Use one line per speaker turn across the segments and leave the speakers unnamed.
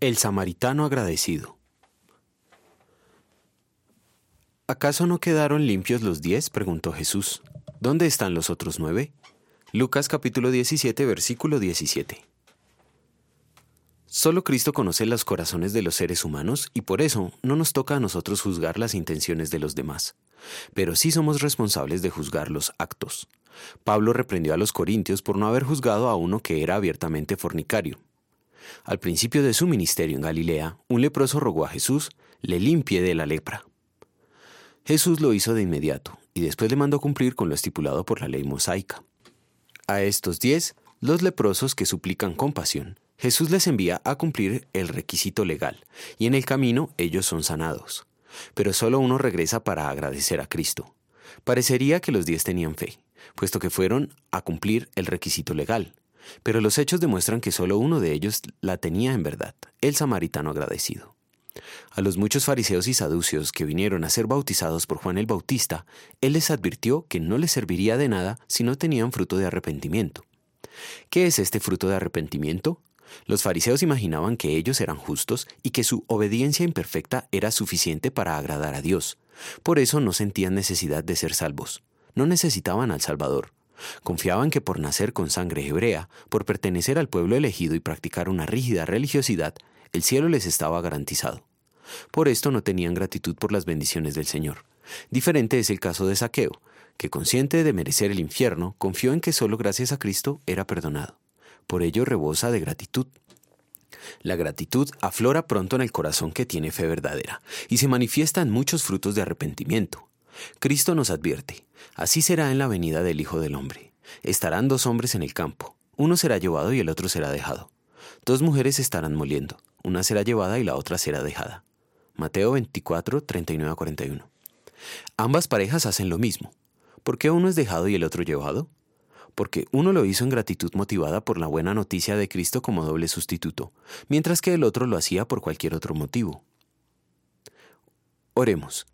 El samaritano agradecido. ¿Acaso no quedaron limpios los diez? preguntó Jesús. ¿Dónde están los otros nueve? Lucas capítulo 17, versículo 17. Solo Cristo conoce los corazones de los seres humanos y por eso no nos toca a nosotros juzgar las intenciones de los demás. Pero sí somos responsables de juzgar los actos. Pablo reprendió a los corintios por no haber juzgado a uno que era abiertamente fornicario. Al principio de su ministerio en Galilea, un leproso rogó a Jesús le limpie de la lepra. Jesús lo hizo de inmediato y después le mandó cumplir con lo estipulado por la ley mosaica. A estos diez, los leprosos que suplican compasión, Jesús les envía a cumplir el requisito legal, y en el camino ellos son sanados. Pero solo uno regresa para agradecer a Cristo. Parecería que los diez tenían fe, puesto que fueron a cumplir el requisito legal, pero los hechos demuestran que solo uno de ellos la tenía en verdad, el samaritano agradecido. A los muchos fariseos y saducios que vinieron a ser bautizados por Juan el Bautista, él les advirtió que no les serviría de nada si no tenían fruto de arrepentimiento. ¿Qué es este fruto de arrepentimiento? Los fariseos imaginaban que ellos eran justos y que su obediencia imperfecta era suficiente para agradar a Dios. Por eso no sentían necesidad de ser salvos. No necesitaban al Salvador. Confiaban que por nacer con sangre hebrea, por pertenecer al pueblo elegido y practicar una rígida religiosidad, el cielo les estaba garantizado. Por esto no tenían gratitud por las bendiciones del Señor. Diferente es el caso de Saqueo, que consciente de merecer el infierno, confió en que solo gracias a Cristo era perdonado. Por ello rebosa de gratitud. La gratitud aflora pronto en el corazón que tiene fe verdadera y se manifiesta en muchos frutos de arrepentimiento. Cristo nos advierte, así será en la venida del Hijo del Hombre. Estarán dos hombres en el campo, uno será llevado y el otro será dejado. Dos mujeres estarán moliendo, una será llevada y la otra será dejada. Mateo 24, 39 a 41. Ambas parejas hacen lo mismo. ¿Por qué uno es dejado y el otro llevado? Porque uno lo hizo en gratitud motivada por la buena noticia de Cristo como doble sustituto, mientras que el otro lo hacía por cualquier otro motivo. Oremos.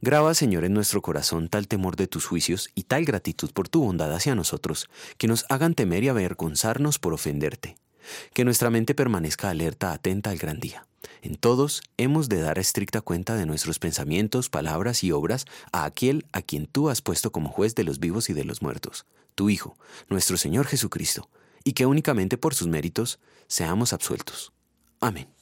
Graba, Señor, en nuestro corazón tal temor de tus juicios y tal gratitud por tu bondad hacia nosotros, que nos hagan temer y avergonzarnos por ofenderte. Que nuestra mente permanezca alerta, atenta al gran día. En todos hemos de dar estricta cuenta de nuestros pensamientos, palabras y obras a aquel a quien tú has puesto como juez de los vivos y de los muertos, tu Hijo, nuestro Señor Jesucristo, y que únicamente por sus méritos seamos absueltos. Amén.